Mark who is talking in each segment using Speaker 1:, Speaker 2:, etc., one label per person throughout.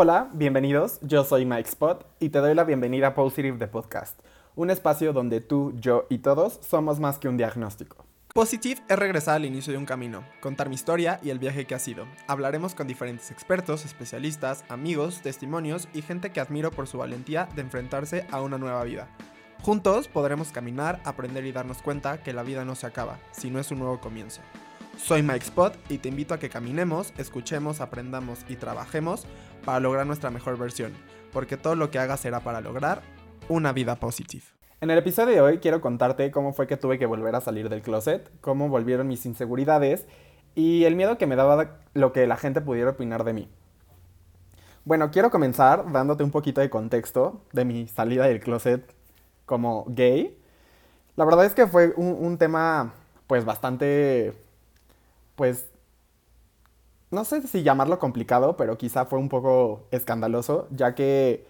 Speaker 1: Hola, bienvenidos. Yo soy Mike Spot y te doy la bienvenida a Positive the Podcast, un espacio donde tú, yo y todos somos más que un diagnóstico.
Speaker 2: Positive es regresar al inicio de un camino, contar mi historia y el viaje que ha sido. Hablaremos con diferentes expertos, especialistas, amigos, testimonios y gente que admiro por su valentía de enfrentarse a una nueva vida. Juntos podremos caminar, aprender y darnos cuenta que la vida no se acaba, sino es un nuevo comienzo. Soy Mike Spot y te invito a que caminemos, escuchemos, aprendamos y trabajemos para lograr nuestra mejor versión, porque todo lo que hagas será para lograr una vida positiva.
Speaker 1: En el episodio de hoy quiero contarte cómo fue que tuve que volver a salir del closet, cómo volvieron mis inseguridades y el miedo que me daba lo que la gente pudiera opinar de mí. Bueno, quiero comenzar dándote un poquito de contexto de mi salida del closet como gay. La verdad es que fue un, tema pues bastante, pues, no sé si llamarlo complicado, pero quizá fue un poco escandaloso, ya que,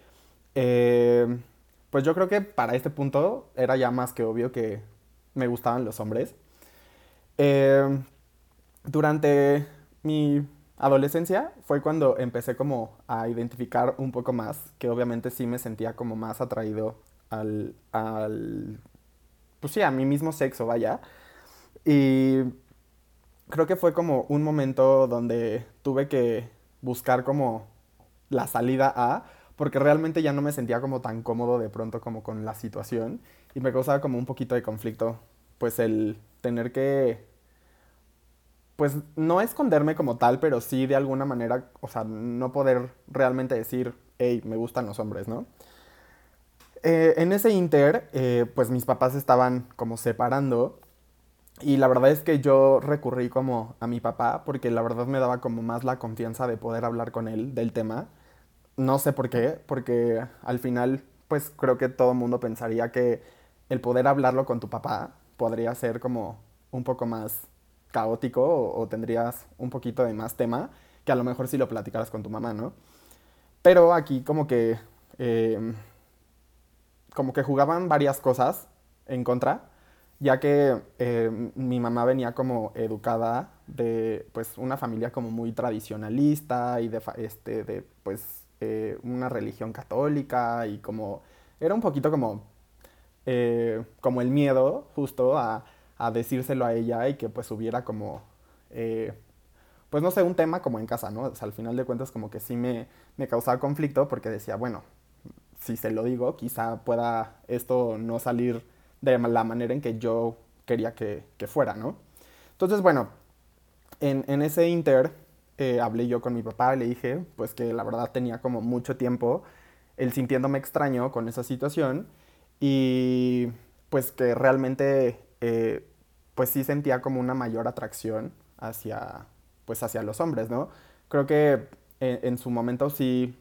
Speaker 1: eh, pues yo creo que para este punto era ya más que obvio que me gustaban los hombres. Eh, durante mi adolescencia fue cuando empecé como a identificar un poco más, que obviamente sí me sentía como más atraído al, al, pues sí, a mi mismo sexo, vaya. Y creo que fue como un momento donde tuve que buscar como la salida a, porque realmente ya no me sentía como tan cómodo de pronto como con la situación y me causaba como un poquito de conflicto, pues el tener que, pues no esconderme como tal, pero sí de alguna manera, o sea, no poder realmente decir, hey, me gustan los hombres, ¿no? Eh, en ese inter, eh, pues mis papás estaban como separando y la verdad es que yo recurrí como a mi papá porque la verdad me daba como más la confianza de poder hablar con él del tema. No sé por qué, porque al final pues creo que todo el mundo pensaría que el poder hablarlo con tu papá podría ser como un poco más caótico o, tendrías un poquito de más tema que a lo mejor si lo platicaras con tu mamá, ¿no? Pero aquí como que... Eh, como que jugaban varias cosas en contra, ya que eh, mi mamá venía como educada de pues una familia como muy tradicionalista y de, este, de pues eh, una religión católica y como era un poquito como, eh, como el miedo justo a, a, decírselo a ella y que pues hubiera como, pues no sé, un tema como en casa, ¿no? O sea, al final de cuentas como que sí me, me causaba conflicto porque decía, bueno, si se lo digo, quizá pueda esto no salir de la manera en que yo quería que, fuera, ¿no? Entonces, bueno, en, ese inter eh, hablé yo con mi papá y le dije, pues que la verdad tenía como mucho tiempo el sintiéndome extraño con esa situación y pues que realmente eh, pues sí sentía como una mayor atracción hacia pues hacia los hombres, ¿no? Creo que en su momento sí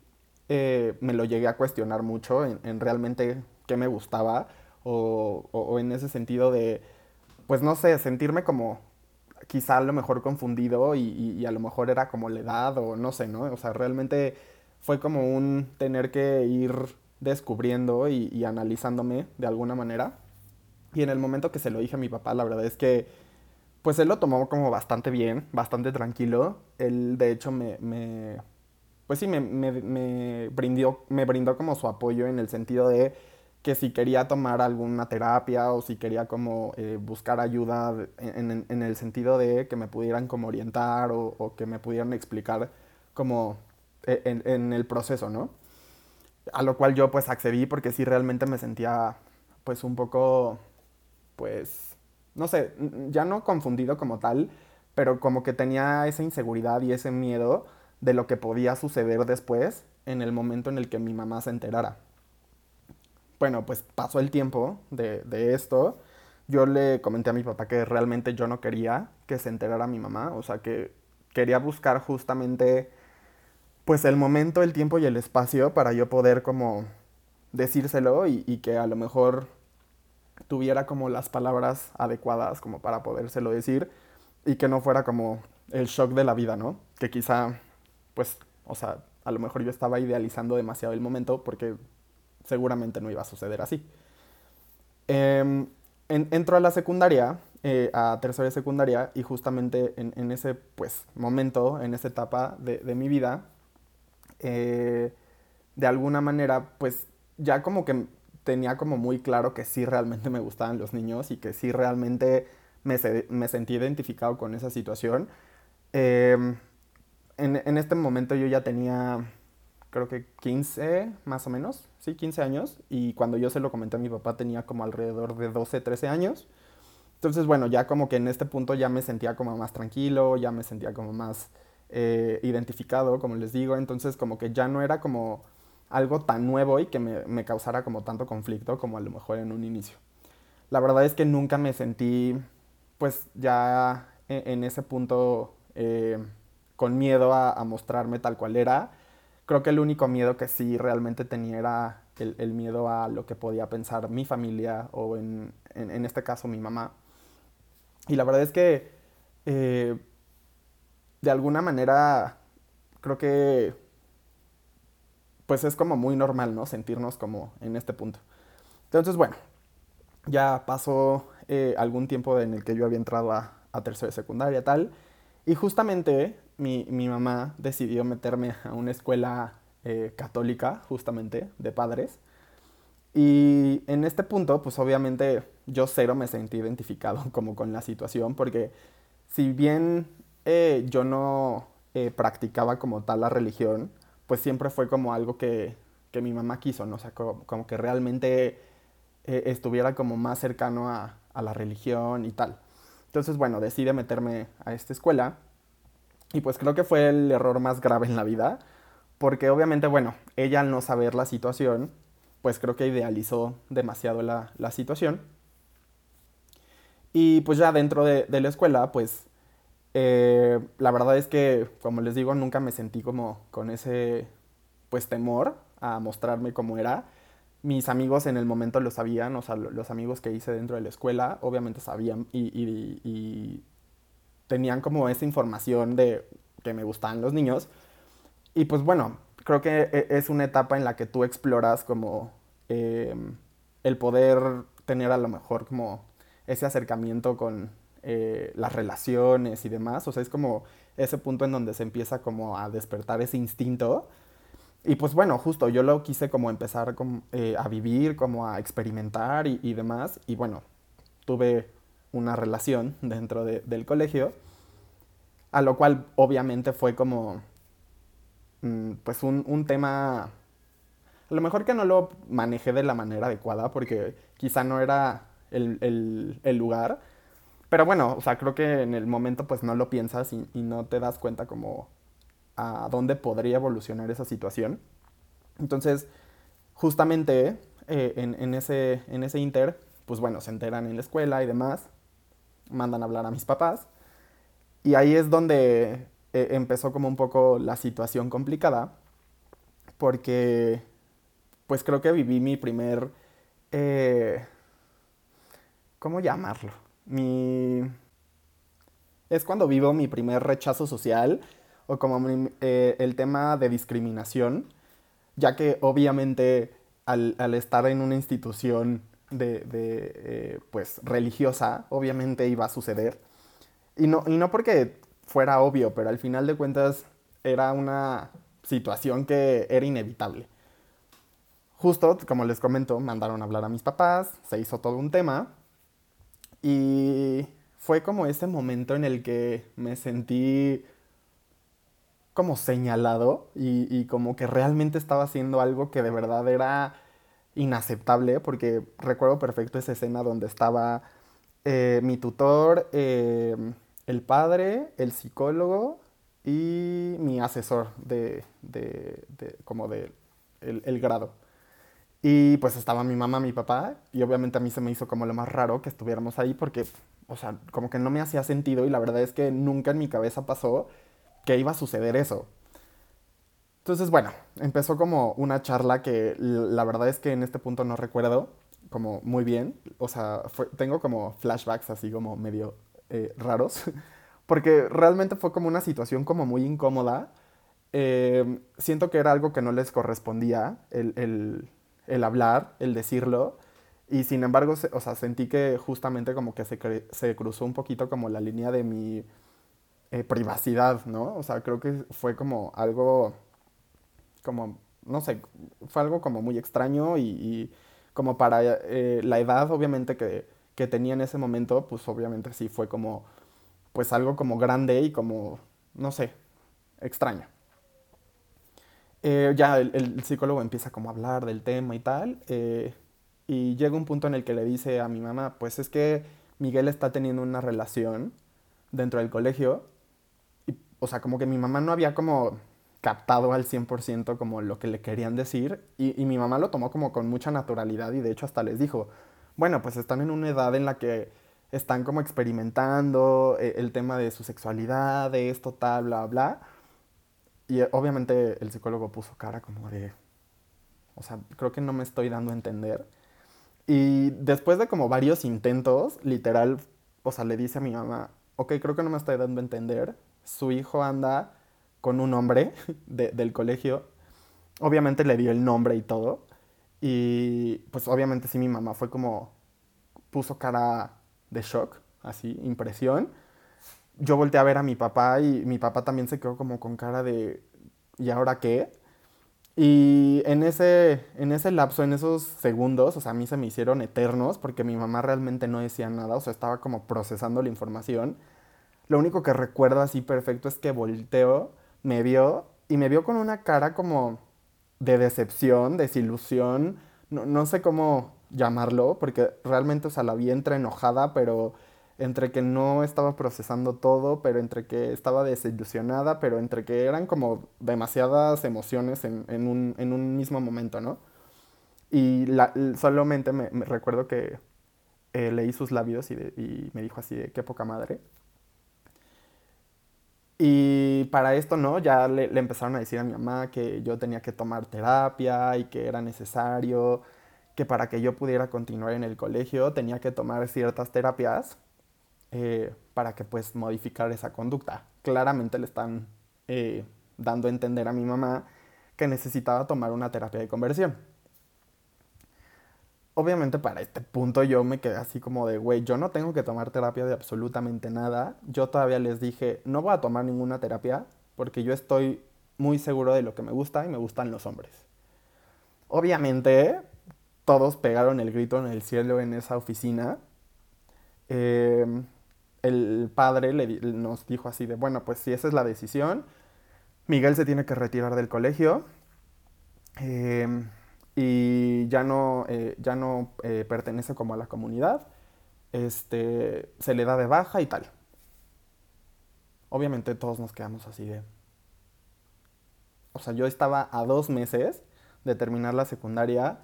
Speaker 1: eh, me lo llegué a cuestionar mucho en, realmente qué me gustaba o, en ese sentido de, pues no sé, sentirme como quizá a lo mejor confundido y, a lo mejor era como la edad o no sé, ¿no? O sea, realmente fue como un tener que ir descubriendo y, y, analizándome de alguna manera. Y en el momento que se lo dije a mi papá, la verdad es que, pues él lo tomó como bastante bien, bastante tranquilo. Él, de hecho, me, me pues sí, me, me, brindó, me brindó como su apoyo en el sentido de que si quería tomar alguna terapia o si quería como eh, buscar ayuda en, el sentido de que me pudieran como orientar o, que me pudieran explicar como e, en, el proceso, ¿no? A lo cual yo pues accedí porque sí realmente me sentía pues un poco, pues, no sé, ya no confundido como tal, pero como que tenía esa inseguridad y ese miedo de lo que podía suceder después en el momento en el que mi mamá se enterara. Bueno, pues pasó el tiempo de, esto. Yo le comenté a mi papá que realmente yo no quería que se enterara mi mamá, o sea que quería buscar justamente pues el momento, el tiempo y el espacio para yo poder como decírselo y, y que a lo mejor tuviera como las palabras adecuadas como para podérselo decir y que no fuera como el shock de la vida, ¿no? Que quizá pues, o sea, a lo mejor yo estaba idealizando demasiado el momento porque seguramente no iba a suceder así. Eh, entro a la secundaria, eh, a tercera secundaria, y justamente en, ese pues, momento, en esa etapa de, mi vida, eh, de alguna manera, pues ya como que tenía como muy claro que sí realmente me gustaban los niños y que sí realmente me, me sentí identificado con esa situación. Em, en, este momento yo ya tenía, creo que 15 más o menos, sí, 15 años. Y cuando yo se lo comenté a mi papá tenía como alrededor de 12, 13 años. Entonces, bueno, ya como que en este punto ya me sentía como más tranquilo, ya me sentía como más eh, identificado, como les digo. Entonces, como que ya no era como algo tan nuevo y que me, me, causara como tanto conflicto como a lo mejor en un inicio. La verdad es que nunca me sentí, pues ya en, ese punto eh, con miedo a, a, mostrarme tal cual era. Creo que el único miedo que sí realmente tenía era el, el miedo a lo que podía pensar mi familia o en, en, en, este caso mi mamá. Y la verdad es que eh, de alguna manera creo que pues es como muy normal, ¿no? Sentirnos como en este punto. Entonces, bueno, ya pasó eh, algún tiempo en el que yo había entrado a, a tercero de secundaria, tal, y justamente mi, mi, mamá decidió meterme a una escuela eh, católica, justamente, de padres. Y en este punto, pues obviamente yo cero me sentí identificado como con la situación, porque si bien eh, yo no eh, practicaba como tal la religión, pues siempre fue como algo que, que mi mamá quiso, ¿no? Sea, como, como que realmente estuviera como más cercano a, a, la religión y tal. Entonces, bueno, decide meterme a esta escuela y pues creo que fue el error más grave en la vida, porque obviamente, bueno, ella al no saber la situación, pues creo que idealizó demasiado la, la situación. Y pues ya dentro de, de la escuela, pues eh, la verdad es que, como les digo, nunca me sentí como con ese, pues, temor a mostrarme como era. Mis amigos en el momento lo sabían, o sea, los amigos que hice dentro de la escuela, obviamente sabían y, y tenían como esa información de que me gustaban los niños. Y pues bueno, creo que e, es una etapa en la que tú exploras como eh, el poder tener a lo mejor como ese acercamiento con, eh, las relaciones y demás. O sea, es como ese punto en donde se empieza como a despertar ese instinto. Y pues bueno, justo yo lo quise como empezar como, eh, a vivir, como a experimentar y, demás. Y bueno, tuve una relación dentro de, del colegio, a lo cual obviamente fue como, mm, pues un, un tema, a lo mejor que no lo manejé de la manera adecuada porque quizá no era el, el, el lugar, pero bueno, o sea, creo que en el momento pues no lo piensas y, no te das cuenta como a dónde podría evolucionar esa situación. Entonces, justamente eh, en, en, ese, en ese inter, pues bueno, se enteran en la escuela y demás, mandan a hablar a mis papás. Y ahí es donde eh, empezó como un poco la situación complicada, porque pues creo que viví mi primer... Eh, ¿Cómo llamarlo? mi... Es cuando vivo mi primer rechazo social o como mi, eh, el tema de discriminación, ya que obviamente al, al estar en una institución de, de eh, pues religiosa, obviamente iba a suceder. Y no, y no porque fuera obvio, pero al final de cuentas era una situación que era inevitable. Justo, como les comento, mandaron a hablar a mis papás, se hizo todo un tema y fue como ese momento en el que me sentí como señalado y, y, como que realmente estaba haciendo algo que de verdad era inaceptable, porque recuerdo perfecto esa escena donde estaba eh, mi tutor, eh, el padre, el psicólogo y mi asesor de, como de el grado. Y pues estaba mi mamá, mi papá, y obviamente a mí se me hizo como lo más raro que estuviéramos ahí porque, o sea, como que no me hacía sentido y la verdad es que nunca en mi cabeza pasó que iba a suceder eso. Entonces, bueno, empezó como una charla que la verdad es que en este punto no recuerdo como muy bien. O sea, fue, tengo como flashbacks así como medio eh, raros, porque realmente fue como una situación como muy incómoda. Eh, siento que era algo que no les correspondía, el, el el hablar, el decirlo. Y sin embargo, o sea, sentí que justamente como que se, se cruzó un poquito como la línea de mi eh, privacidad, ¿no? O sea, creo que fue como algo como, no sé, fue algo como muy extraño y, como para eh, la edad obviamente que, que tenía en ese momento, pues obviamente sí fue como, pues algo como grande y como, no sé, extraño. Eh, ya el, psicólogo empieza como a hablar del tema y tal, eh, y llega un punto en el que le dice a mi mamá, pues es que Miguel está teniendo una relación dentro del colegio, y, o sea, como que mi mamá no había como captado al 100% como lo que le querían decir, y, mi mamá lo tomó como con mucha naturalidad, y de hecho hasta les dijo, bueno, pues están en una edad en la que están como experimentando eh, el tema de su sexualidad, de esto, tal, bla, bla y eh, obviamente el psicólogo puso cara como de, o sea, creo que no me estoy dando a entender. Y después de como varios intentos, literal, o sea, le dice a mi mamá, ok, creo que no me estoy dando a entender. Su hijo anda con un hombre del colegio. Obviamente le dio el nombre y todo. Y pues obviamente sí mi mamá fue como, puso cara de shock, así, impresión yo volteé a ver a mi papá y mi papá también se quedó como con cara de ¿y ahora qué? Y en ese, en ese lapso, en esos segundos, o sea, a mí se me hicieron eternos porque mi mamá realmente no decía nada, o sea, estaba como procesando la información. Lo único que recuerdo así perfecto es que volteó, me vio y me vio con una cara como de decepción, desilusión, no, no sé cómo llamarlo, porque realmente, o sea, la vi entre enojada, pero entre que no estaba procesando todo, pero entre que estaba desilusionada, pero entre que eran como demasiadas emociones en, un, mismo momento, ¿no? Y solamente me, recuerdo que eh, leí sus labios y, me dijo así de qué poca madre. Y para esto, ¿no? Ya le, empezaron a decir a mi mamá que yo tenía que tomar terapia y que era necesario, que para que yo pudiera continuar en el colegio tenía que tomar ciertas terapias eh, para que pues modificar esa conducta. Claramente le están eh, dando a entender a mi mamá que necesitaba tomar una terapia de conversión. Obviamente para este punto yo me quedé así como de, güey, yo no tengo que tomar terapia de absolutamente nada. Yo todavía les dije, no voy a tomar ninguna terapia porque yo estoy muy seguro de lo que me gusta y me gustan los hombres. Obviamente todos pegaron el grito en el cielo en esa oficina. Eh, el padre nos dijo así de, bueno, pues si esa es la decisión, Miguel se tiene que retirar del colegio em, y ya no, eh, ya no eh, pertenece como a la comunidad, este, se le da de baja y tal. Obviamente todos nos quedamos así de... O sea, yo estaba a dos meses de terminar la secundaria,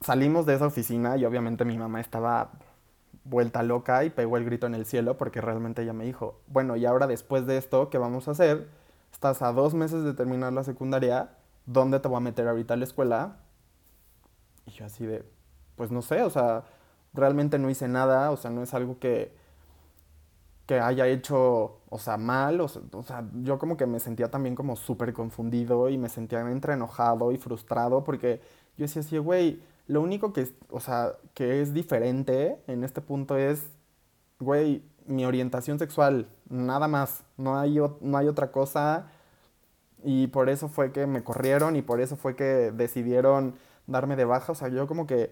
Speaker 1: salimos de esa oficina y obviamente mi mamá estaba vuelta loca y pegó el grito en el cielo porque realmente ella me dijo, bueno, y ahora después de esto, ¿qué vamos a hacer? Estás a dos meses de terminar la secundaria, ¿dónde te voy a meter ahorita a la escuela? Y yo así de, pues no sé, o sea, realmente no hice nada, o sea, no es algo que, que haya hecho, o sea, mal, o sea, yo como que me sentía también como súper confundido y me sentía entre enojado y frustrado porque yo decía así, güey, lo único que, o sea, que es diferente en este punto es, güey, mi orientación sexual, nada más, no hay, no hay otra cosa. Y por eso fue que me corrieron y por eso fue que decidieron darme de baja. O sea, yo como que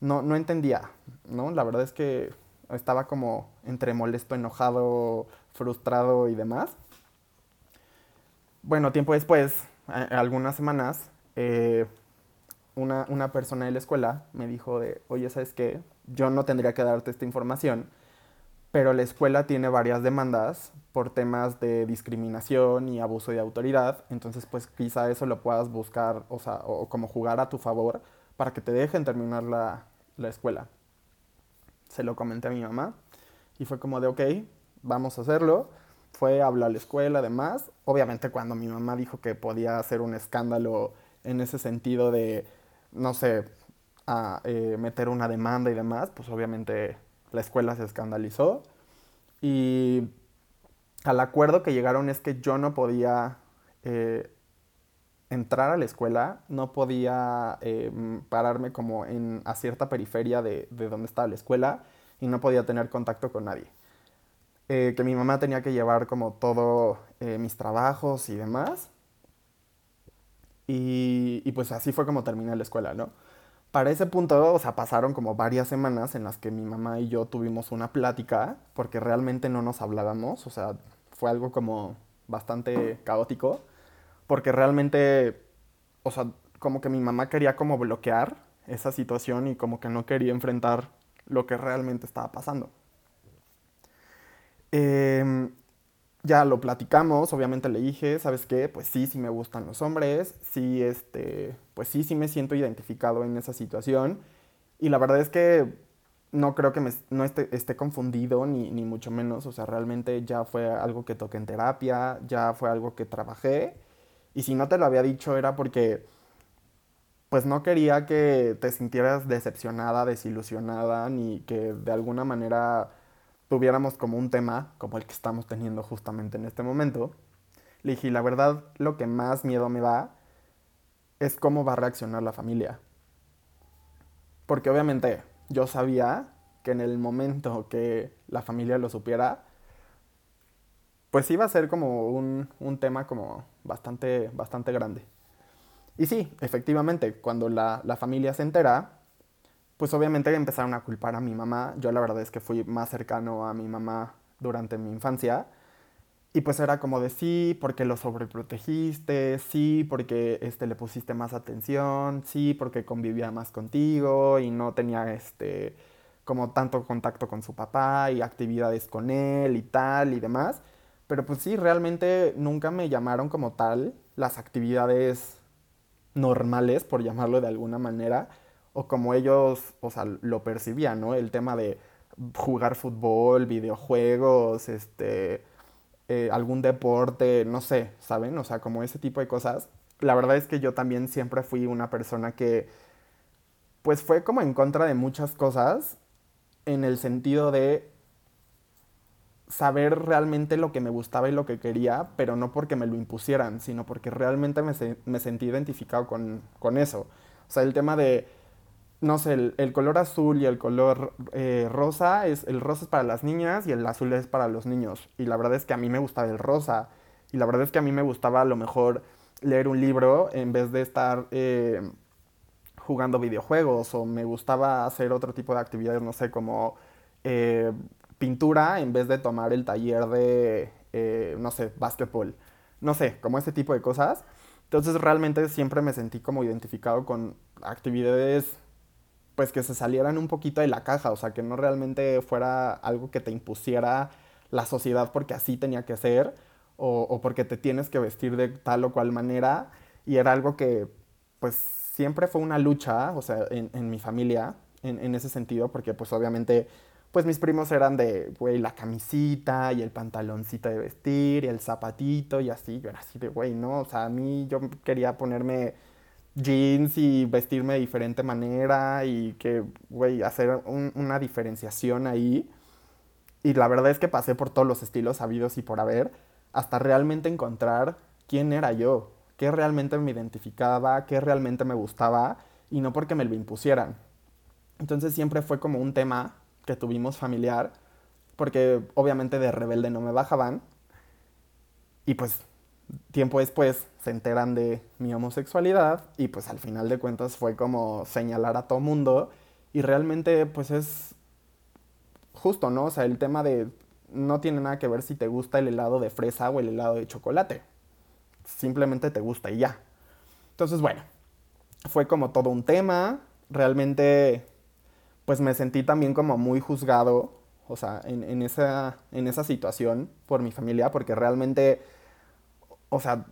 Speaker 1: no, no entendía, ¿no? La verdad es que estaba como entre molesto, enojado, frustrado y demás. Bueno, tiempo después, algunas semanas, eh, una, una, persona de la escuela me dijo de, oye, ¿sabes qué? Yo no tendría que darte esta información, pero la escuela tiene varias demandas por temas de discriminación y abuso de autoridad, entonces pues quizá eso lo puedas buscar, o sea, o como jugar a tu favor para que te dejen terminar la, la escuela. Se lo comenté a mi mamá y fue como de, ok, vamos a hacerlo. Fue a hablar a la escuela, además. Obviamente cuando mi mamá dijo que podía hacer un escándalo en ese sentido de no sé, a eh, meter una demanda y demás, pues obviamente la escuela se escandalizó. Y al acuerdo que llegaron es que yo no podía eh, entrar a la escuela, no podía eh, pararme como en, a cierta periferia de, de, donde estaba la escuela y no podía tener contacto con nadie. que mi mamá tenía que llevar como todo mis trabajos y demás Y, y pues así fue como terminé la escuela, ¿no? Para ese punto, o sea, pasaron como varias semanas en las que mi mamá y yo tuvimos una plática, porque realmente no nos hablábamos, o sea, fue algo como bastante caótico, porque realmente, o sea, como que mi mamá quería como bloquear esa situación y como que no quería enfrentar lo que realmente estaba pasando. Eh, ya lo platicamos, obviamente le dije, ¿sabes qué? Pues sí, sí me gustan los hombres, sí, este, pues sí, sí me siento identificado en esa situación. Y la verdad es que no creo que me, no esté, esté confundido, ni, ni, mucho menos, o sea, realmente ya fue algo que toqué en terapia, ya fue algo que trabajé. Y si no te lo había dicho era porque, pues no quería que te sintieras decepcionada, desilusionada, ni que de alguna manera tuviéramos como un tema como el que estamos teniendo justamente en este momento, le dije, la verdad, lo que más miedo me da es cómo va a reaccionar la familia. Porque obviamente yo sabía que en el momento que la familia lo supiera, pues iba a ser como un, un tema como bastante, bastante grande. Y sí, efectivamente, cuando la, la familia se entera, pues obviamente empezaron a culpar a mi mamá. Yo la verdad es que fui más cercano a mi mamá durante mi infancia. Y pues era como de sí, porque lo sobreprotegiste, sí, porque este, le pusiste más atención, sí, porque convivía más contigo y no tenía este, como tanto contacto con su papá y actividades con él y tal y demás. Pero pues sí, realmente nunca me llamaron como tal las actividades normales, por llamarlo de alguna manera o como ellos, o sea, lo percibían, ¿no? El tema de jugar fútbol, videojuegos, este, eh, algún deporte, no sé, ¿saben? O sea, como ese tipo de cosas. La verdad es que yo también siempre fui una persona que, pues fue como en contra de muchas cosas, en el sentido de saber realmente lo que me gustaba y lo que quería, pero no porque me lo impusieran, sino porque realmente me, me sentí identificado con, con eso. O sea, el tema de no sé, el, color azul y el color eh, rosa, es, el rosa es para las niñas y el azul es para los niños. Y la verdad es que a mí me gustaba el rosa. Y la verdad es que a mí me gustaba a lo mejor leer un libro en vez de estar eh, jugando videojuegos. O me gustaba hacer otro tipo de actividades, no sé, como eh, pintura en vez de tomar el taller de, no sé, básquetbol. No sé, como ese tipo de cosas. Entonces realmente siempre me sentí como identificado con actividades pues que se salieran un poquito de la caja, o sea, que no realmente fuera algo que te impusiera la sociedad porque así tenía que ser, o, porque te tienes que vestir de tal o cual manera, y era algo que pues siempre fue una lucha, o sea, en, mi familia, en, ese sentido, porque pues obviamente pues mis primos eran de, güey, la camisita y el pantaloncito de vestir y el zapatito y así, yo era así de, güey, no, o sea, a mí yo quería ponerme jeans y vestirme de diferente manera y que, güey, hacer una diferenciación ahí. Y la verdad es que pasé por todos los estilos habidos y por haber, hasta realmente encontrar quién era yo, qué realmente me identificaba, qué realmente me gustaba, y no porque me lo impusieran. Entonces siempre fue como un tema que tuvimos familiar, porque obviamente de rebelde no me bajaban, y pues tiempo después se enteran de mi homosexualidad y pues al final de cuentas fue como señalar a todo mundo y realmente pues es justo, ¿no? O sea, el tema de no tiene nada que ver si te gusta el helado de fresa o el helado de chocolate. Simplemente te gusta y ya. Entonces, bueno, fue como todo un tema. Realmente, pues me sentí también como muy juzgado, o sea, en, en esa, en esa situación por mi familia, porque realmente o sea,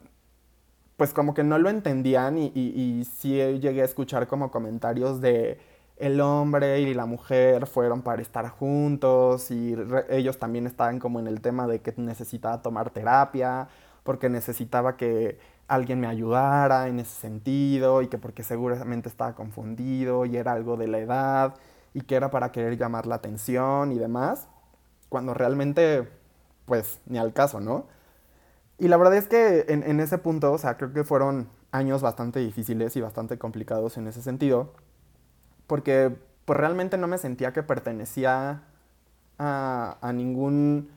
Speaker 1: pues como que no lo entendían y, sí llegué a escuchar como comentarios de el hombre y la mujer fueron para estar juntos y ellos también estaban como en el tema de que necesitaba tomar terapia porque necesitaba que alguien me ayudara en ese sentido y que porque seguramente estaba confundido y era algo de la edad y que era para querer llamar la atención y demás, cuando realmente pues ni al caso, ¿no? Y la verdad es que en, ese punto, o sea, creo que fueron años bastante difíciles y bastante complicados en ese sentido, porque pues realmente no me sentía que pertenecía a, ningún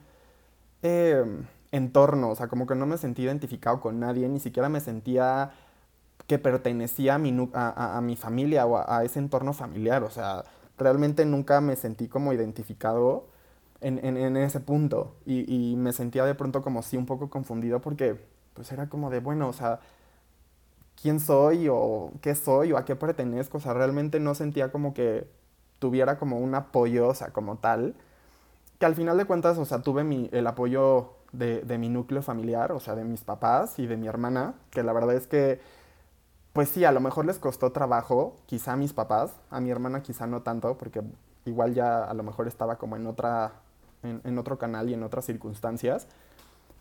Speaker 1: em, entorno, o sea, como que no me sentía identificado con nadie, ni siquiera me sentía que pertenecía a mi, a, mi familia o a, ese entorno familiar. O sea, realmente nunca me sentí como identificado en, en, ese punto. Y, y, me sentía de pronto como sí un poco confundido porque pues era como de, bueno, o sea, ¿quién soy o qué soy o a qué pertenezco? O sea, realmente no sentía como que tuviera como un apoyo, o sea, como tal. Que al final de cuentas, o sea, tuve mi, el apoyo de, de mi núcleo familiar, o sea, de mis papás y de mi hermana, que la verdad es que pues sí, a lo mejor les costó trabajo, quizá a mis papás, a mi hermana quizá no tanto, porque igual ya a lo mejor estaba como en otra, en, otro canal y en otras circunstancias.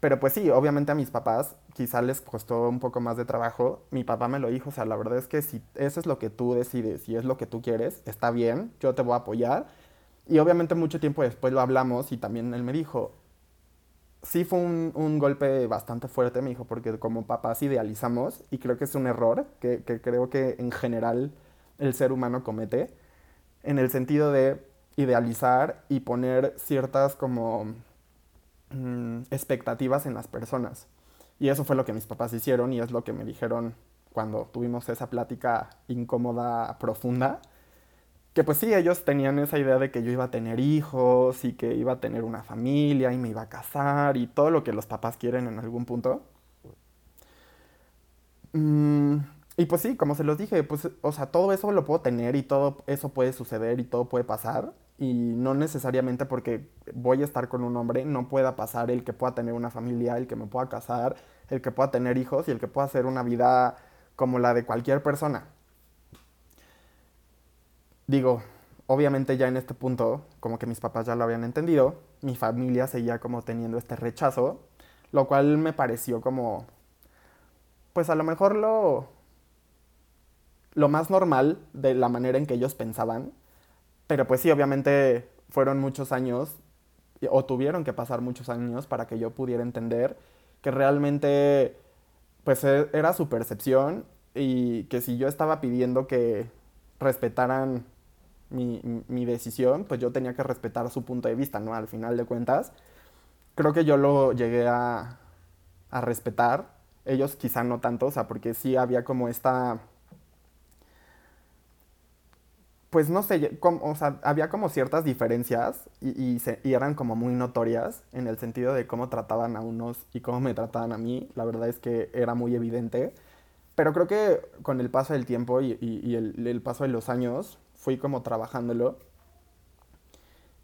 Speaker 1: Pero pues sí, obviamente a mis papás quizá les costó un poco más de trabajo. Mi papá me lo dijo, o sea, la verdad es que si eso es lo que tú decides, si es lo que tú quieres, está bien, yo te voy a apoyar. Y obviamente mucho tiempo después lo hablamos y también él me dijo, sí fue un, golpe bastante fuerte, me dijo, porque como papás idealizamos, y creo que es un error que, creo que en general el ser humano comete, en el sentido de idealizar y poner ciertas como mm, expectativas en las personas. Y eso fue lo que mis papás hicieron y es lo que me dijeron cuando tuvimos esa plática incómoda, profunda que pues sí, ellos tenían esa idea de que yo iba a tener hijos y que iba a tener una familia y me iba a casar y todo lo que los papás quieren en algún punto. Mm, y pues sí, como se los dije, pues, o sea, todo eso lo puedo tener y todo eso puede suceder y todo puede pasar. Y no necesariamente porque voy a estar con un hombre, no pueda pasar el que pueda tener una familia, el que me pueda casar, el que pueda tener hijos y el que pueda hacer una vida como la de cualquier persona. Digo, obviamente ya en este punto, como que mis papás ya lo habían entendido, mi familia seguía como teniendo este rechazo, lo cual me pareció como, pues a lo mejor lo, lo más normal de la manera en que ellos pensaban, pero pues sí, obviamente fueron muchos años, o tuvieron que pasar muchos años para que yo pudiera entender que realmente, pues e, era su percepción y que si yo estaba pidiendo que respetaran mi, decisión, pues yo tenía que respetar su punto de vista, ¿no? Al final de cuentas, creo que yo lo llegué a, a respetar, ellos quizá no tanto, o sea, porque sí había como esta pues no sé, o sea, había como ciertas diferencias y, eran como muy notorias en el sentido de cómo trataban a unos y cómo me trataban a mí. La verdad es que era muy evidente. Pero creo que con el paso del tiempo y, el, paso de los años, fui como trabajándolo.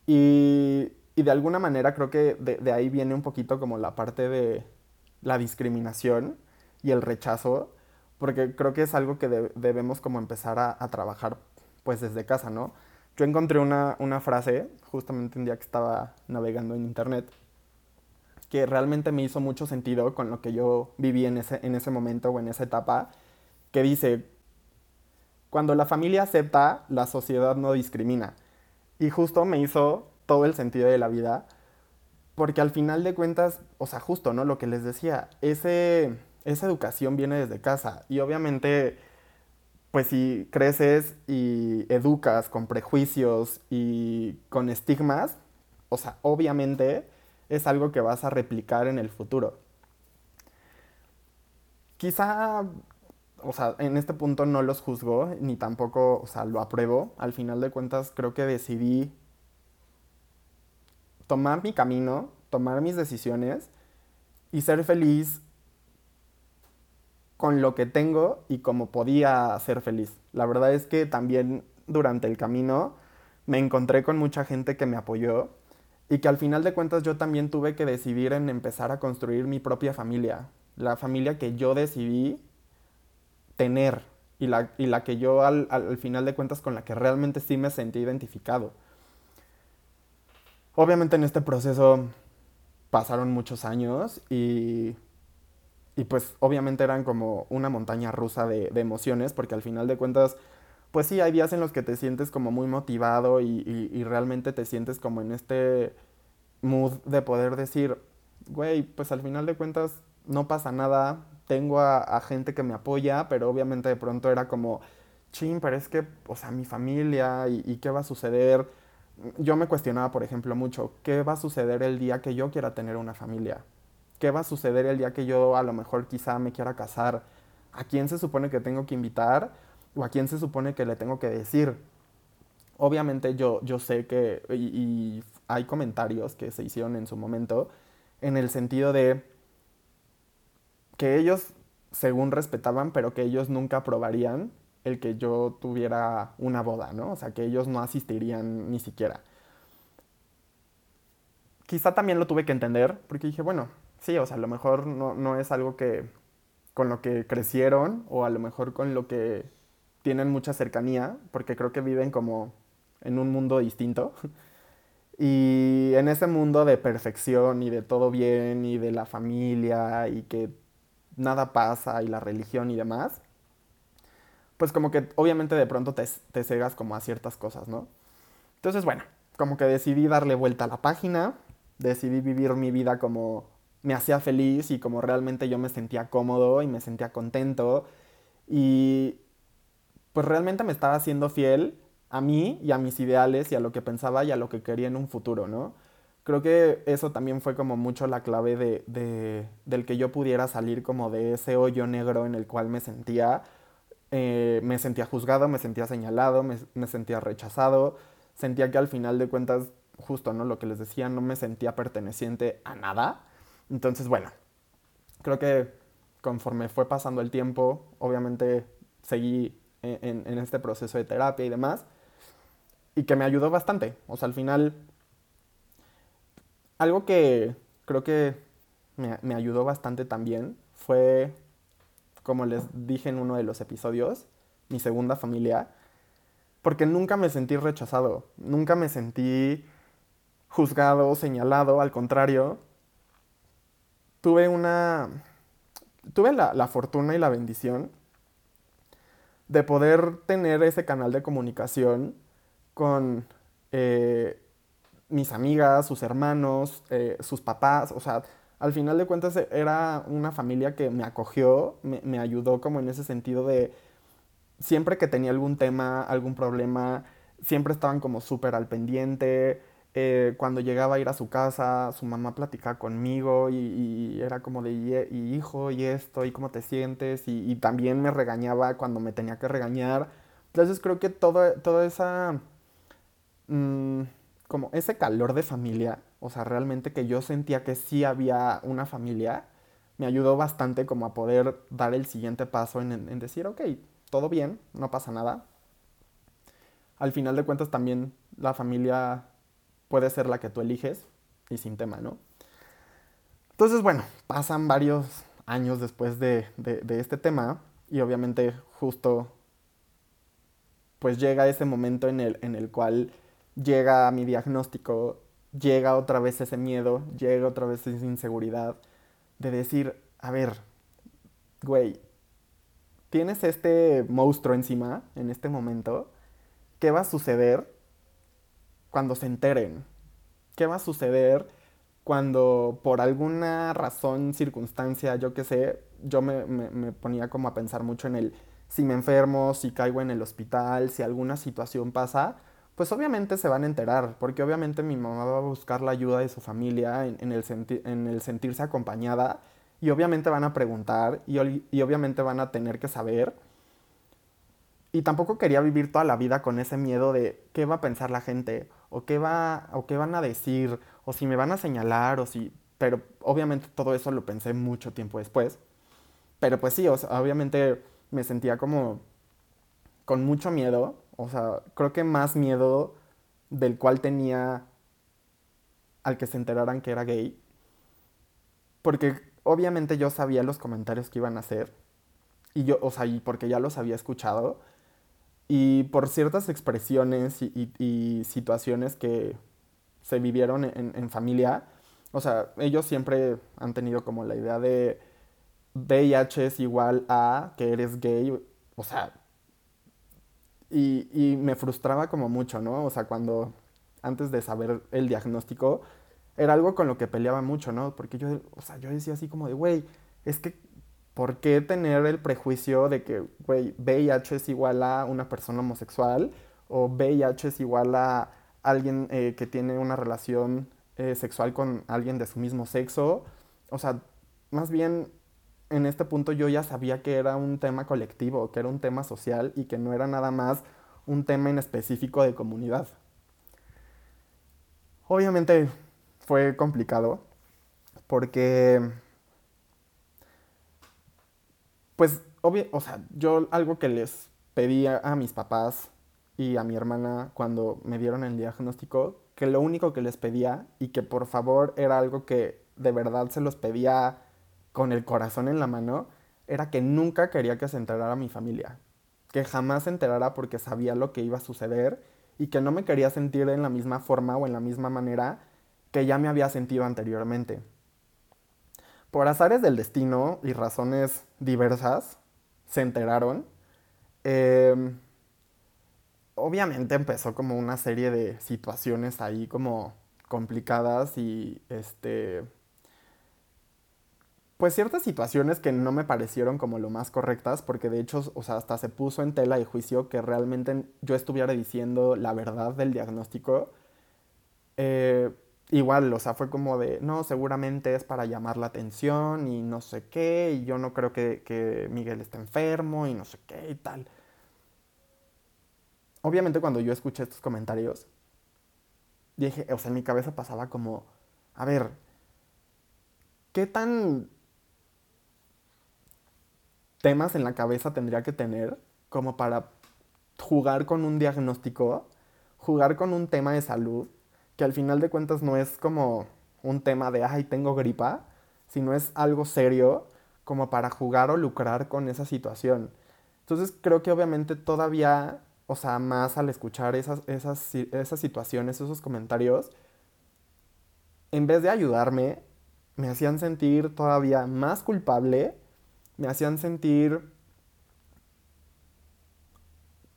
Speaker 1: Y, de alguna manera creo que de, ahí viene un poquito como la parte de la discriminación y el rechazo, porque creo que es algo que debemos como empezar a, trabajar pues desde casa, ¿no? Yo encontré una, una frase, justamente un día que estaba navegando en internet, que realmente me hizo mucho sentido con lo que yo viví en ese, en ese momento o en esa etapa, que dice, cuando la familia acepta, la sociedad no discrimina. Y justo me hizo todo el sentido de la vida, porque al final de cuentas, o sea, justo, ¿no? Lo que les decía, ese, esa educación viene desde casa. Y obviamente, pues si creces y educas con prejuicios y con estigmas, o sea, obviamente es algo que vas a replicar en el futuro. Quizá o sea, en este punto no los juzgo, ni tampoco, o sea, lo apruebo. Al final de cuentas, creo que decidí tomar mi camino, tomar mis decisiones y ser feliz con lo que tengo y como podía ser feliz. La verdad es que también durante el camino me encontré con mucha gente que me apoyó y que al final de cuentas yo también tuve que decidir en empezar a construir mi propia familia, la familia que yo decidí tener y la, y la que yo al, al, final de cuentas con la que realmente sí me sentí identificado. Obviamente en este proceso pasaron muchos años y, y pues obviamente eran como una montaña rusa de, emociones porque al final de cuentas pues sí hay días en los que te sientes como muy motivado y realmente te sientes como en este mood de poder decir, güey, pues al final de cuentas no pasa nada, tengo a, gente que me apoya, pero obviamente de pronto era como, ching, pero es que, o sea, mi familia y, qué va a suceder. Yo me cuestionaba, por ejemplo, mucho, ¿qué va a suceder el día que yo quiera tener una familia? ¿Qué va a suceder el día que yo a lo mejor quizá me quiera casar? a quién se supone que tengo que invitar o a quién se supone que le tengo que decir. Obviamente yo, yo sé que, y, y hay comentarios que se hicieron en su momento, en el sentido de que ellos, según respetaban, pero que ellos nunca aprobarían el que yo tuviera una boda, ¿no? O sea, que ellos no asistirían ni siquiera. Quizá también lo tuve que entender, porque dije, bueno, sí, o sea, a lo mejor no, no es algo que con lo que crecieron o a lo mejor con lo que tienen mucha cercanía, porque creo que viven como en un mundo distinto. Y en ese mundo de perfección y de todo bien y de la familia y que nada pasa y la religión y demás, pues como que obviamente de pronto te, te cegas como a ciertas cosas, ¿no? Entonces, bueno, como que decidí darle vuelta a la página, decidí vivir mi vida como me hacía feliz y como realmente yo me sentía cómodo y me sentía contento y pues realmente me estaba haciendo fiel a mí y a mis ideales y a lo que pensaba y a lo que quería en un futuro, ¿no? Creo que eso también fue como mucho la clave de, del que yo pudiera salir como de ese hoyo negro en el cual me sentía eh, me sentía juzgado, me sentía señalado, me, me, sentía rechazado, sentía que al final de cuentas, justo, ¿no? Lo que les decía, no me sentía perteneciente a nada. Entonces, bueno, creo que conforme fue pasando el tiempo, obviamente seguí en, este proceso de terapia y demás, y que me ayudó bastante. O sea, al final, algo que creo que me, me ayudó bastante también fue como les dije en uno de los episodios, mi segunda familia, porque nunca me sentí rechazado, nunca me sentí juzgado, señalado, al contrario, tuve una, tuve la, la fortuna y la bendición de poder tener ese canal de comunicación con eh, mis amigas, sus hermanos, eh, sus papás, o sea, al final de cuentas era una familia que me acogió, me, me ayudó como en ese sentido de siempre que tenía algún tema, algún problema, siempre estaban como súper al pendiente. Eh, cuando llegaba a ir a su casa, su mamá platicaba conmigo y, y era como de, y, hijo, y esto, y cómo te sientes, y, y, también me regañaba cuando me tenía que regañar. Entonces creo que todo, toda esa, mmm, como ese calor de familia o sea, realmente que yo sentía que sí había una familia, me ayudó bastante como a poder dar el siguiente paso en, en decir, ok, todo bien, no pasa nada. Al final de cuentas también la familia puede ser la que tú eliges y sin tema, ¿no? Entonces, bueno, pasan varios años después de, de, este tema y obviamente justo pues llega ese momento en el, en el cual llega mi diagnóstico llega otra vez ese miedo, llega otra vez esa inseguridad de decir, a ver, güey, tienes este monstruo encima en este momento, ¿qué va a suceder cuando se enteren? ¿Qué va a suceder cuando por alguna razón, circunstancia, yo qué sé, yo me, me, ponía como a pensar mucho en el si me enfermo, si caigo en el hospital, si alguna situación pasa, pues obviamente se van a enterar, porque obviamente mi mamá va a buscar la ayuda de su familia en, en, el, senti en el, sentirse acompañada y obviamente van a preguntar y, y, obviamente van a tener que saber. Y tampoco quería vivir toda la vida con ese miedo de qué va a pensar la gente o qué, va, o qué van a decir o si me van a señalar o si... Pero obviamente todo eso lo pensé mucho tiempo después. Pero pues sí, obviamente me sentía como con mucho miedo o sea, creo que más miedo del cual tenía al que se enteraran que era gay. Porque obviamente yo sabía los comentarios que iban a hacer. Y yo, o sea, y porque ya los había escuchado. Y por ciertas expresiones y, situaciones que se vivieron en, en, familia, o sea, ellos siempre han tenido como la idea de VIH es igual a que eres gay. O sea, y, y, me frustraba como mucho, ¿no? O sea, cuando antes de saber el diagnóstico, era algo con lo que peleaba mucho, ¿no? Porque yo, o sea, yo decía así como de, güey, es que, ¿por qué tener el prejuicio de que, güey, VIH es igual a una persona homosexual? O VIH es igual a alguien eh, que tiene una relación eh, sexual con alguien de su mismo sexo. O sea, más bien en este punto yo ya sabía que era un tema colectivo, que era un tema social y que no era nada más un tema en específico de comunidad. Obviamente fue complicado porque, pues, obvio, o sea, yo algo que les pedía a mis papás y a mi hermana cuando me dieron el diagnóstico, que lo único que les pedía y que por favor era algo que de verdad se los pedía con el corazón en la mano, era que nunca quería que se enterara mi familia, que jamás se enterara porque sabía lo que iba a suceder y que no me quería sentir en la misma forma o en la misma manera que ya me había sentido anteriormente. Por azares del destino y razones diversas, se enteraron. Em, obviamente empezó como una serie de situaciones ahí como complicadas y este pues ciertas situaciones que no me parecieron como lo más correctas, porque de hecho, o sea, hasta se puso en tela de juicio que realmente yo estuviera diciendo la verdad del diagnóstico. Eh, igual, o sea, fue como de, no, seguramente es para llamar la atención y no sé qué, y yo no creo que, que Miguel está enfermo y no sé qué y tal. Obviamente cuando yo escuché estos comentarios, dije, o sea, en mi cabeza pasaba como, a ver, ¿qué tan temas en la cabeza tendría que tener como para jugar con un diagnóstico, jugar con un tema de salud, que al final de cuentas no es como un tema de, ay, tengo gripa, sino es algo serio como para jugar o lucrar con esa situación. Entonces creo que obviamente todavía, o sea, más al escuchar esas, esas, esas situaciones, esos comentarios, en vez de ayudarme, me hacían sentir todavía más culpable me hacían sentir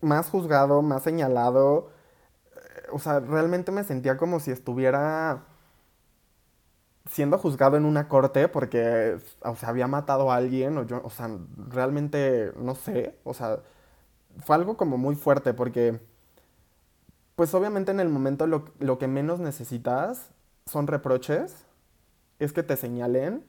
Speaker 1: más juzgado, más señalado. O sea, realmente me sentía como si estuviera siendo juzgado en una corte porque, o sea, había matado a alguien o yo, o sea, realmente no sé, o sea, fue algo como muy fuerte porque, pues obviamente en el momento lo, lo que menos necesitas son reproches, es que te señalen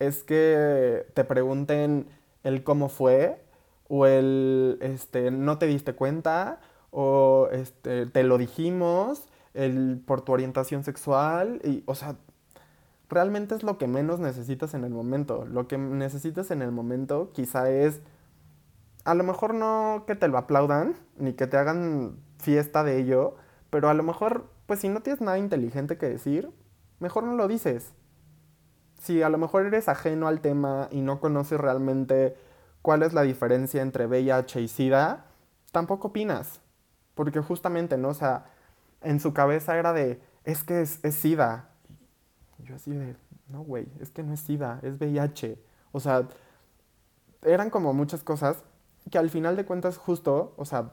Speaker 1: es que te pregunten el cómo fue o el este, no te diste cuenta o este, te lo dijimos el, por tu orientación sexual y o sea realmente es lo que menos necesitas en el momento lo que necesitas en el momento quizá es a lo mejor no que te lo aplaudan ni que te hagan fiesta de ello pero a lo mejor pues si no tienes nada inteligente que decir mejor no lo dices si a lo mejor eres ajeno al tema y no conoces realmente cuál es la diferencia entre VIH y SIDA, tampoco opinas. Porque justamente, ¿no? O sea, en su cabeza era de, es que es, SIDA. Y yo así de, no, güey, es que no es SIDA, es VIH. O sea, eran como muchas cosas que al final de cuentas justo, o sea,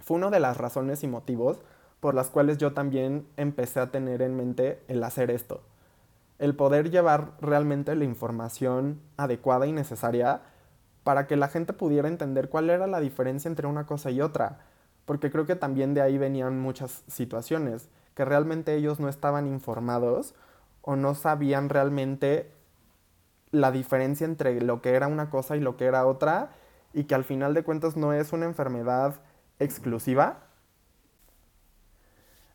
Speaker 1: fue una de las razones y motivos por las cuales yo también empecé a tener en mente el hacer esto el poder llevar realmente la información adecuada y necesaria para que la gente pudiera entender cuál era la diferencia entre una cosa y otra. Porque creo que también de ahí venían muchas situaciones, que realmente ellos no estaban informados o no sabían realmente la diferencia entre lo que era una cosa y lo que era otra, y que al final de cuentas no es una enfermedad exclusiva.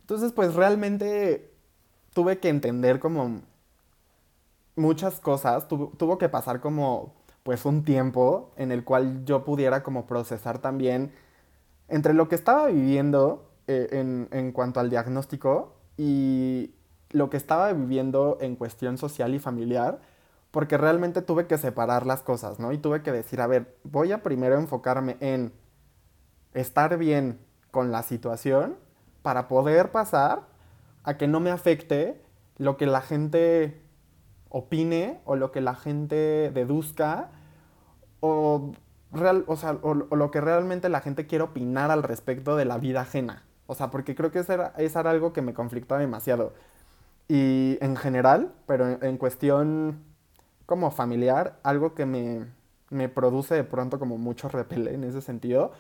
Speaker 1: Entonces, pues realmente tuve que entender como muchas cosas, tuvo que pasar como pues un tiempo en el cual yo pudiera como procesar también entre lo que estaba viviendo eh, en, en cuanto al diagnóstico y lo que estaba viviendo en cuestión social y familiar, porque realmente tuve que separar las cosas, ¿no? Y tuve que decir, a ver, voy a primero enfocarme en estar bien con la situación para poder pasar a que no me afecte lo que la gente opine o lo que la gente deduzca o, real, o, sea, o, lo que realmente la gente quiere opinar al respecto de la vida ajena. O sea, porque creo que eso era, eso era algo que me conflictaba demasiado. Y en general, pero en, en cuestión como familiar, algo que me, me produce de pronto como mucho repele en ese sentido,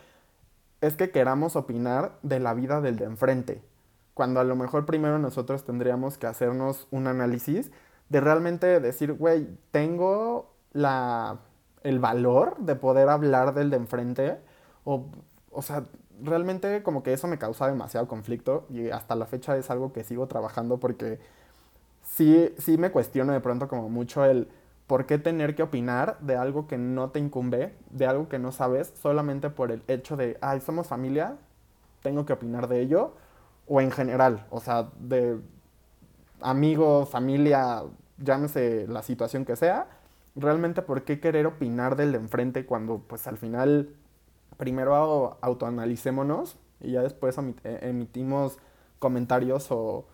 Speaker 1: es que queramos opinar de la vida del de enfrente. Cuando a lo mejor primero nosotros tendríamos que hacernos un análisis de realmente decir, güey, tengo la, el valor de poder hablar del de enfrente. O, o sea, realmente como que eso me causa demasiado conflicto y hasta la fecha es algo que sigo trabajando porque sí, sí me cuestiono de pronto como mucho el por qué tener que opinar de algo que no te incumbe, de algo que no sabes, solamente por el hecho de, ay, somos familia, tengo que opinar de ello, o en general, o sea, de amigo, familia, llámese la situación que sea, realmente por qué querer opinar del de enfrente cuando pues al final primero autoanalicémonos y ya después e, emitimos comentarios o,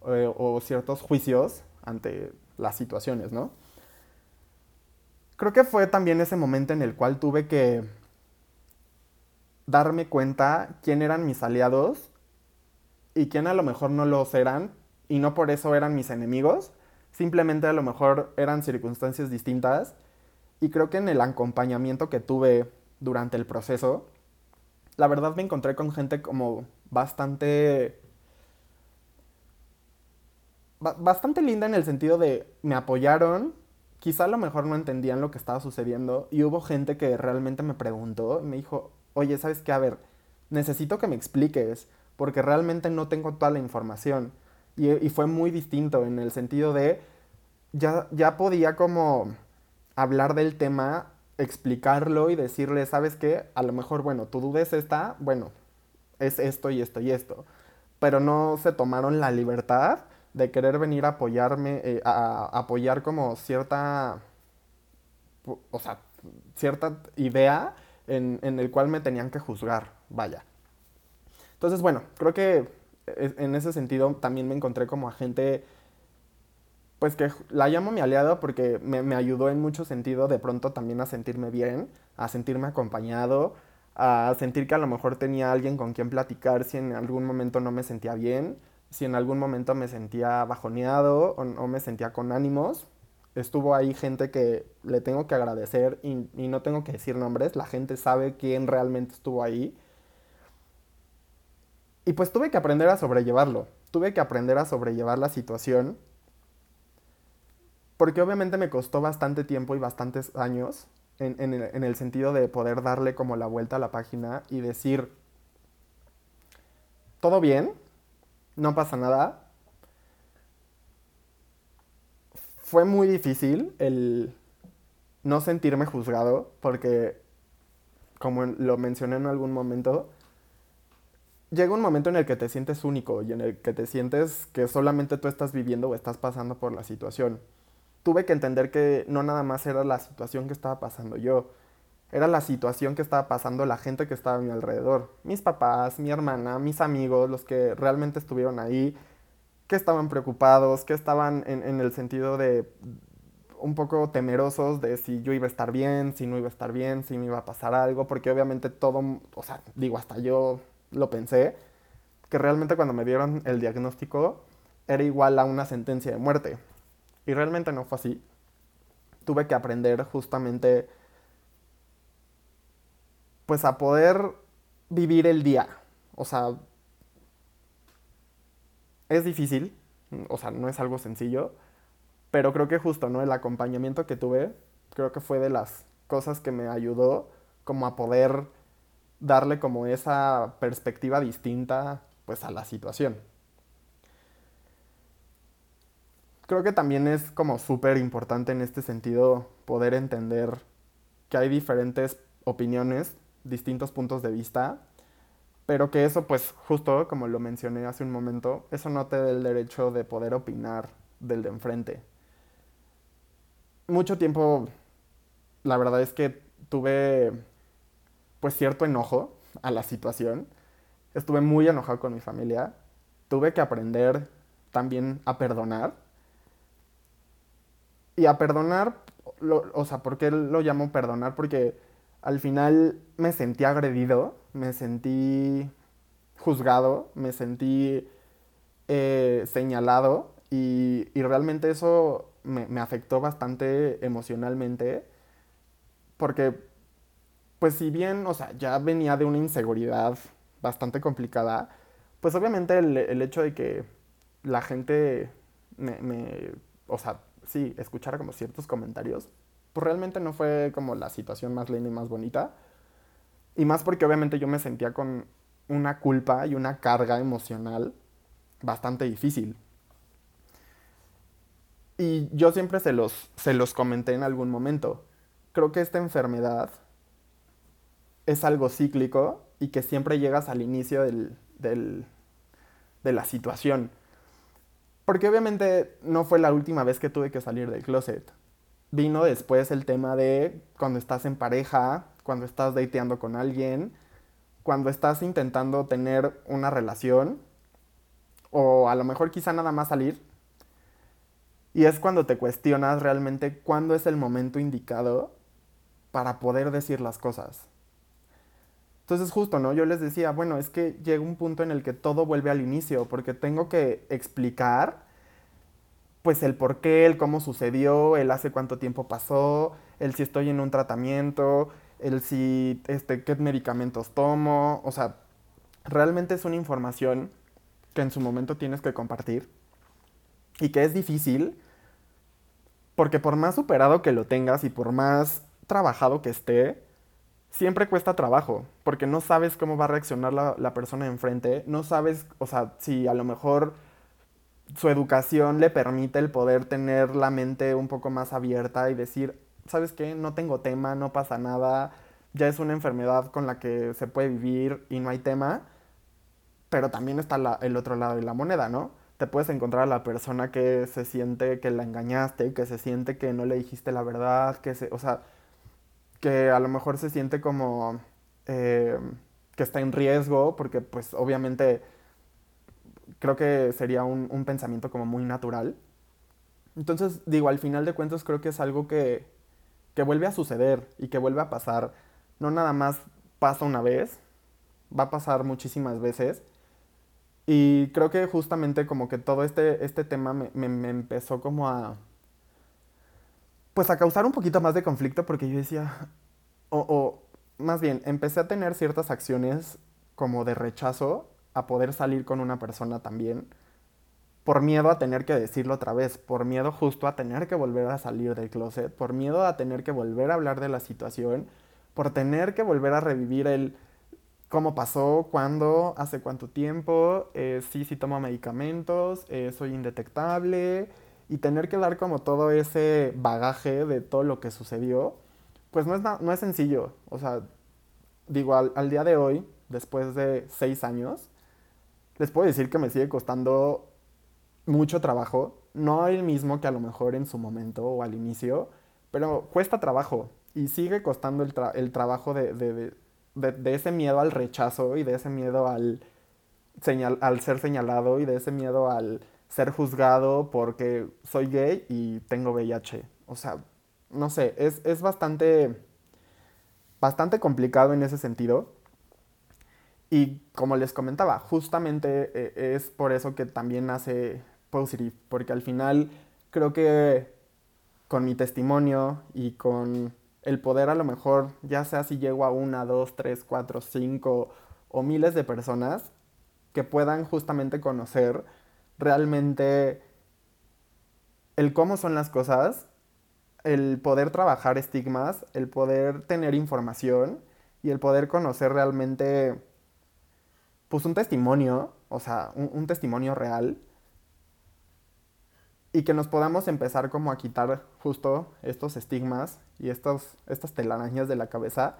Speaker 1: o, ciertos juicios ante las situaciones, ¿no? Creo que fue también ese momento en el cual tuve que darme cuenta quién eran mis aliados y quién a lo mejor no los eran y no por eso eran mis enemigos, simplemente a lo mejor eran circunstancias distintas y creo que en el acompañamiento que tuve durante el proceso, la verdad me encontré con gente como bastante... bastante linda en el sentido de me apoyaron, quizá a lo mejor no entendían lo que estaba sucediendo y hubo gente que realmente me preguntó, me dijo, oye, ¿sabes qué? A ver, necesito que me expliques porque realmente no tengo toda la información. Y, fue muy distinto en el sentido de, ya, ya podía como hablar del tema explicarlo y decirle, ¿sabes qué? A lo mejor, bueno, tu duda es esta, bueno, es esto y esto y esto. Pero no se tomaron la libertad de querer venir a apoyarme, eh, a, apoyar como cierta, o sea, cierta idea en, en el cual me tenían que juzgar, vaya. Entonces, bueno, creo que en ese sentido también me encontré como a gente pues que la llamo mi aliado porque me, ayudó en mucho sentido de pronto también a sentirme bien, a sentirme acompañado, a sentir que a lo mejor tenía alguien con quien platicar si en algún momento no me sentía bien, si en algún momento me sentía bajoneado o, o me sentía con ánimos. Estuvo ahí gente que le tengo que agradecer y no tengo que decir nombres, la gente sabe quién realmente estuvo ahí. Y pues tuve que aprender a sobrellevarlo, tuve que aprender a sobrellevar la situación porque obviamente me costó bastante tiempo y bastantes años en, el, sentido de poder darle como la vuelta a la página y decir, todo bien, no pasa nada. Fue muy difícil el no sentirme juzgado porque, como lo mencioné en algún momento, llega un momento en el que te sientes único y en el que te sientes que solamente tú estás viviendo o estás pasando por la situación. Tuve que entender que no nada más era la situación que estaba pasando yo, era la situación que estaba pasando la gente que estaba a mi alrededor, mis papás, mi hermana, mis amigos, los que realmente estuvieron ahí, que estaban preocupados, que estaban en, el sentido de un poco temerosos de si yo iba a estar bien, si no iba a estar bien, si me iba a pasar algo, porque obviamente todo, o sea, digo, hasta yo lo pensé, que realmente cuando me dieron el diagnóstico era igual a una sentencia de muerte. Y realmente no fue así. Tuve que aprender justamente pues a poder vivir el día. O sea, es difícil, o sea, no es algo sencillo, pero creo que justo, ¿no? El acompañamiento que tuve, creo que fue de las cosas que me ayudó como a poder darle como esa perspectiva distinta pues a la situación. creo que también es como súper importante en este sentido poder entender que hay diferentes opiniones, distintos puntos de vista, pero que eso pues justo como lo mencioné hace un momento, eso no te da el derecho de poder opinar del de enfrente. Mucho tiempo, la verdad es que tuve pues cierto enojo a la situación, estuve muy enojado con mi familia, tuve que aprender también a perdonar. Y a perdonar, o sea, ¿por qué lo llamo perdonar? Porque al final me sentí agredido, me sentí juzgado, me sentí eh, señalado y, realmente eso me, me, afectó bastante emocionalmente porque, pues si bien, o sea, ya venía de una inseguridad bastante complicada, pues obviamente el, el hecho de que la gente me, me, o sea, sí, escuchara como ciertos comentarios, pues realmente no fue como la situación más linda y más bonita. Y más porque obviamente yo me sentía con una culpa y una carga emocional bastante difícil. Y yo siempre se los, se los comenté en algún momento. Creo que esta enfermedad es algo cíclico y que siempre llegas al inicio del, de la situación. Porque obviamente no fue la última vez que tuve que salir del closet. Vino después el tema de cuando estás en pareja, cuando estás dateando con alguien, cuando estás intentando tener una relación, o a lo mejor quizá nada más salir. Y es cuando te cuestionas realmente cuándo es el momento indicado para poder decir las cosas. Entonces justo, ¿no? Yo les decía, bueno, es que llega un punto en el que todo vuelve al inicio, porque tengo que explicar pues el por qué, el cómo sucedió, el hace cuánto tiempo pasó, el si estoy en un tratamiento, el si, este, qué medicamentos tomo, o sea, realmente es una información que en su momento tienes que compartir y que es difícil porque por más superado que lo tengas y por más trabajado que esté, siempre cuesta trabajo, porque no sabes cómo va a reaccionar la, la persona enfrente, no sabes, o sea, si a lo mejor su educación le permite el poder tener la mente un poco más abierta y decir, ¿sabes qué? No tengo tema, no pasa nada, ya es una enfermedad con la que se puede vivir y no hay tema, pero también está el otro lado de la moneda, ¿no? Te puedes encontrar a la persona que se siente que la engañaste, que se siente que no le dijiste la verdad, que se, o sea, que a lo mejor se siente como eh, que está en riesgo, porque pues obviamente creo que sería un, un, pensamiento como muy natural. Entonces, digo, al final de cuentas creo que es algo que, que vuelve a suceder y que vuelve a pasar. No nada más pasa una vez, va a pasar muchísimas veces. Y creo que justamente como que todo este, este tema me, me, me empezó como a... Pues a causar un poquito más de conflicto porque yo decía, o, o más bien, empecé a tener ciertas acciones como de rechazo a poder salir con una persona también por miedo a tener que decirlo otra vez, por miedo justo a tener que volver a salir del closet, por miedo a tener que volver a hablar de la situación, por tener que volver a revivir el cómo pasó, cuándo, hace cuánto tiempo, eh, sí, sí tomo medicamentos, eh, soy indetectable, y tener que dar como todo ese bagaje de todo lo que sucedió, pues no es, no es sencillo. O sea, digo, al, día de hoy, después de seis años, les puedo decir que me sigue costando mucho trabajo. No el mismo que a lo mejor en su momento o al inicio, pero cuesta trabajo y sigue costando el, el trabajo de, de, de, de, ese miedo al rechazo y de ese miedo al, señal al ser señalado y de ese miedo al ser juzgado porque soy gay y tengo VIH. O sea, no sé, es, es bastante, bastante complicado en ese sentido. Y como les comentaba, justamente eh, es por eso que también nace Positive, porque al final creo que con mi testimonio y con el poder a lo mejor, ya sea si llego a una, dos, tres, cuatro, cinco o miles de personas que puedan justamente conocer realmente el cómo son las cosas, el poder trabajar estigmas, el poder tener información y el poder conocer realmente pues un testimonio, o sea, un, un, testimonio real, y que nos podamos empezar como a quitar justo estos estigmas y estos, estas telarañas de la cabeza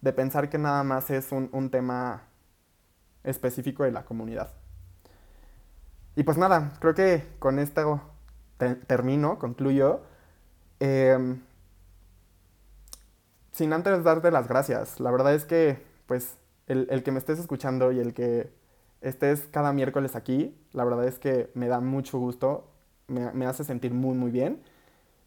Speaker 1: de pensar que nada más es un, un tema específico de la comunidad. Y pues nada, creo que con esto te termino, concluyo. Eh, sin antes darte las gracias. La verdad es que, pues, el, el, que me estés escuchando y el que estés cada miércoles aquí, la verdad es que me da mucho gusto, me, me hace sentir muy, muy bien.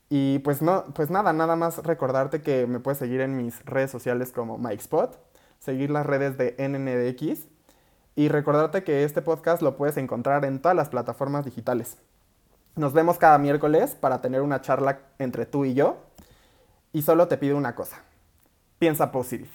Speaker 1: Y pues, no, pues nada, nada más recordarte que me puedes seguir en mis redes sociales como MikeSpot, seguir las redes de NNDX y recordarte que este podcast lo puedes encontrar en todas las plataformas digitales. Nos vemos cada miércoles para tener una charla entre tú y yo. Y solo te pido una cosa. Piensa positive.